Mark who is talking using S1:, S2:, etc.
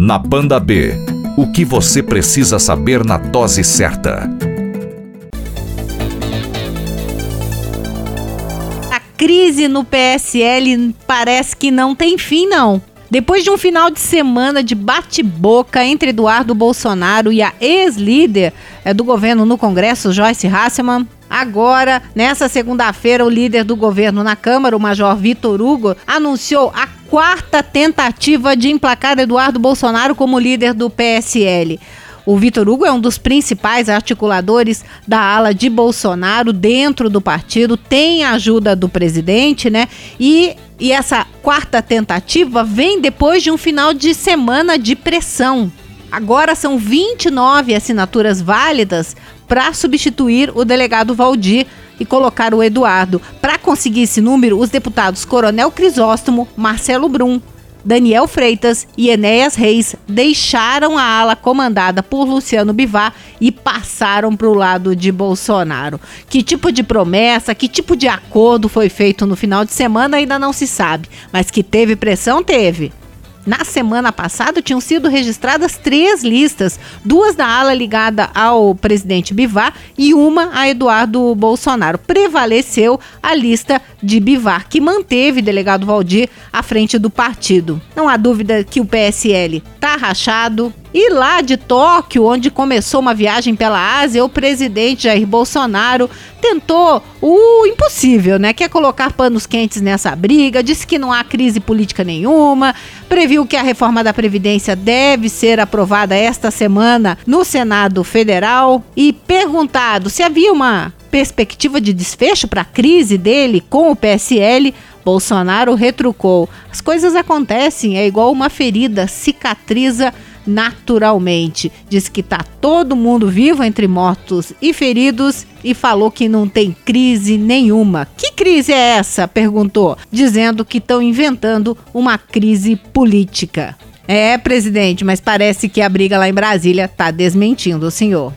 S1: Na Banda B, o que você precisa saber na dose certa.
S2: A crise no PSL parece que não tem fim, não. Depois de um final de semana de bate-boca entre Eduardo Bolsonaro e a ex-líder eh, do governo no Congresso, Joyce Hasselman, Agora, nessa segunda-feira, o líder do governo na Câmara, o Major Vitor Hugo, anunciou a quarta tentativa de emplacar Eduardo Bolsonaro como líder do PSL. O Vitor Hugo é um dos principais articuladores da ala de Bolsonaro dentro do partido, tem a ajuda do presidente, né? E, e essa quarta tentativa vem depois de um final de semana de pressão. Agora são 29 assinaturas válidas para substituir o delegado Valdir e colocar o Eduardo. Para conseguir esse número, os deputados Coronel Crisóstomo, Marcelo Brum, Daniel Freitas e Enéas Reis deixaram a ala comandada por Luciano Bivar e passaram para o lado de Bolsonaro. Que tipo de promessa, que tipo de acordo foi feito no final de semana ainda não se sabe, mas que teve pressão, teve. Na semana passada tinham sido registradas três listas, duas da ala ligada ao presidente Bivar e uma a Eduardo Bolsonaro. Prevaleceu a lista de Bivar, que manteve delegado Valdir à frente do partido. Não há dúvida que o PSL está rachado, e lá de Tóquio, onde começou uma viagem pela Ásia, o presidente Jair Bolsonaro tentou o impossível, né? Quer colocar panos quentes nessa briga, disse que não há crise política nenhuma, previu que a reforma da Previdência deve ser aprovada esta semana no Senado Federal e perguntado se havia uma perspectiva de desfecho para a crise dele com o PSL, Bolsonaro retrucou: as coisas acontecem, é igual uma ferida, cicatriza naturalmente. Diz que tá todo mundo vivo entre mortos e feridos e falou que não tem crise nenhuma. Que crise é essa? perguntou, dizendo que estão inventando uma crise política. É, presidente, mas parece que a briga lá em Brasília tá desmentindo o senhor.